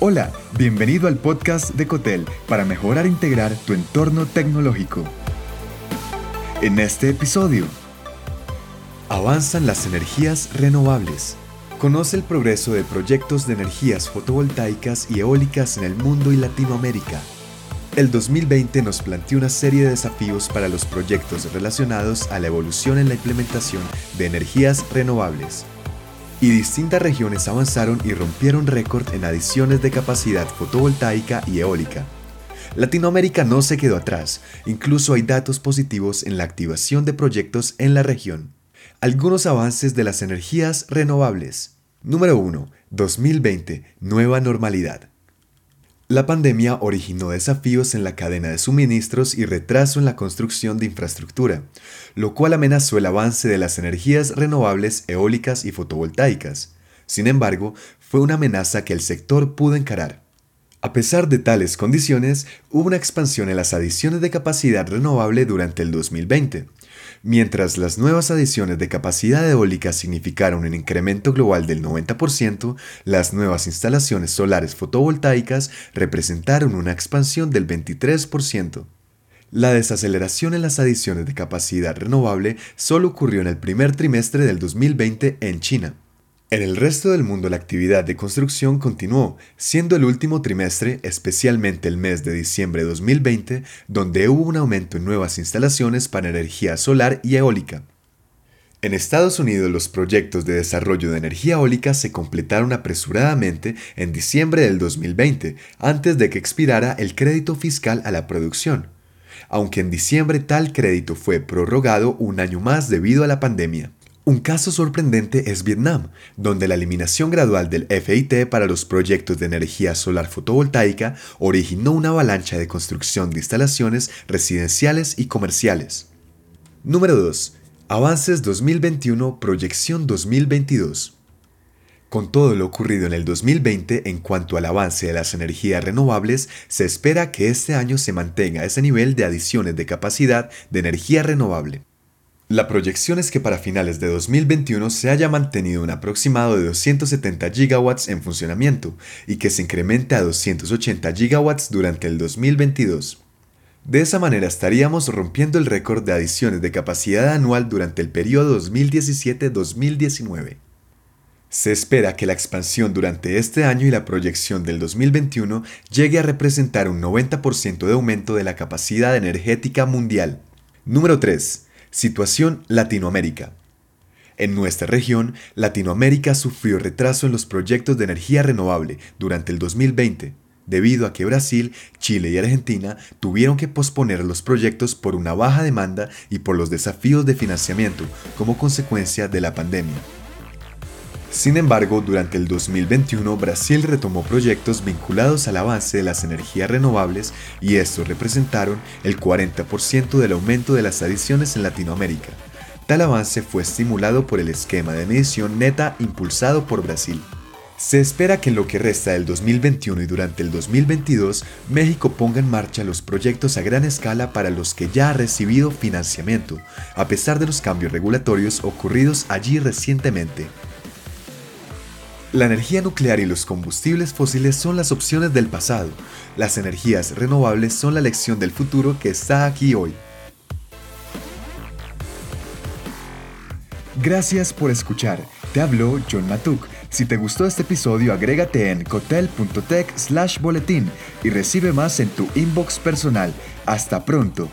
Hola, bienvenido al podcast de Cotel para mejorar e integrar tu entorno tecnológico. En este episodio, avanzan las energías renovables. Conoce el progreso de proyectos de energías fotovoltaicas y eólicas en el mundo y Latinoamérica. El 2020 nos planteó una serie de desafíos para los proyectos relacionados a la evolución en la implementación de energías renovables y distintas regiones avanzaron y rompieron récord en adiciones de capacidad fotovoltaica y eólica. Latinoamérica no se quedó atrás, incluso hay datos positivos en la activación de proyectos en la región. Algunos avances de las energías renovables. Número 1. 2020. Nueva normalidad. La pandemia originó desafíos en la cadena de suministros y retraso en la construcción de infraestructura, lo cual amenazó el avance de las energías renovables eólicas y fotovoltaicas. Sin embargo, fue una amenaza que el sector pudo encarar. A pesar de tales condiciones, hubo una expansión en las adiciones de capacidad renovable durante el 2020, Mientras las nuevas adiciones de capacidad eólica significaron un incremento global del 90%, las nuevas instalaciones solares fotovoltaicas representaron una expansión del 23%. La desaceleración en las adiciones de capacidad renovable solo ocurrió en el primer trimestre del 2020 en China. En el resto del mundo la actividad de construcción continuó, siendo el último trimestre, especialmente el mes de diciembre de 2020, donde hubo un aumento en nuevas instalaciones para energía solar y eólica. En Estados Unidos los proyectos de desarrollo de energía eólica se completaron apresuradamente en diciembre del 2020, antes de que expirara el crédito fiscal a la producción, aunque en diciembre tal crédito fue prorrogado un año más debido a la pandemia. Un caso sorprendente es Vietnam, donde la eliminación gradual del FIT para los proyectos de energía solar fotovoltaica originó una avalancha de construcción de instalaciones residenciales y comerciales. Número 2. Avances 2021, proyección 2022. Con todo lo ocurrido en el 2020 en cuanto al avance de las energías renovables, se espera que este año se mantenga ese nivel de adiciones de capacidad de energía renovable. La proyección es que para finales de 2021 se haya mantenido un aproximado de 270 gigawatts en funcionamiento y que se incremente a 280 gigawatts durante el 2022. De esa manera estaríamos rompiendo el récord de adiciones de capacidad anual durante el periodo 2017-2019. Se espera que la expansión durante este año y la proyección del 2021 llegue a representar un 90% de aumento de la capacidad energética mundial. Número 3 Situación Latinoamérica. En nuestra región, Latinoamérica sufrió retraso en los proyectos de energía renovable durante el 2020, debido a que Brasil, Chile y Argentina tuvieron que posponer los proyectos por una baja demanda y por los desafíos de financiamiento como consecuencia de la pandemia. Sin embargo, durante el 2021 Brasil retomó proyectos vinculados al avance de las energías renovables y estos representaron el 40% del aumento de las adiciones en Latinoamérica. Tal avance fue estimulado por el esquema de medición neta impulsado por Brasil. Se espera que en lo que resta del 2021 y durante el 2022, México ponga en marcha los proyectos a gran escala para los que ya ha recibido financiamiento, a pesar de los cambios regulatorios ocurridos allí recientemente. La energía nuclear y los combustibles fósiles son las opciones del pasado. Las energías renovables son la lección del futuro que está aquí hoy. Gracias por escuchar. Te habló John Matuk. Si te gustó este episodio, agrégate en cotel.tech slash boletín y recibe más en tu inbox personal. Hasta pronto.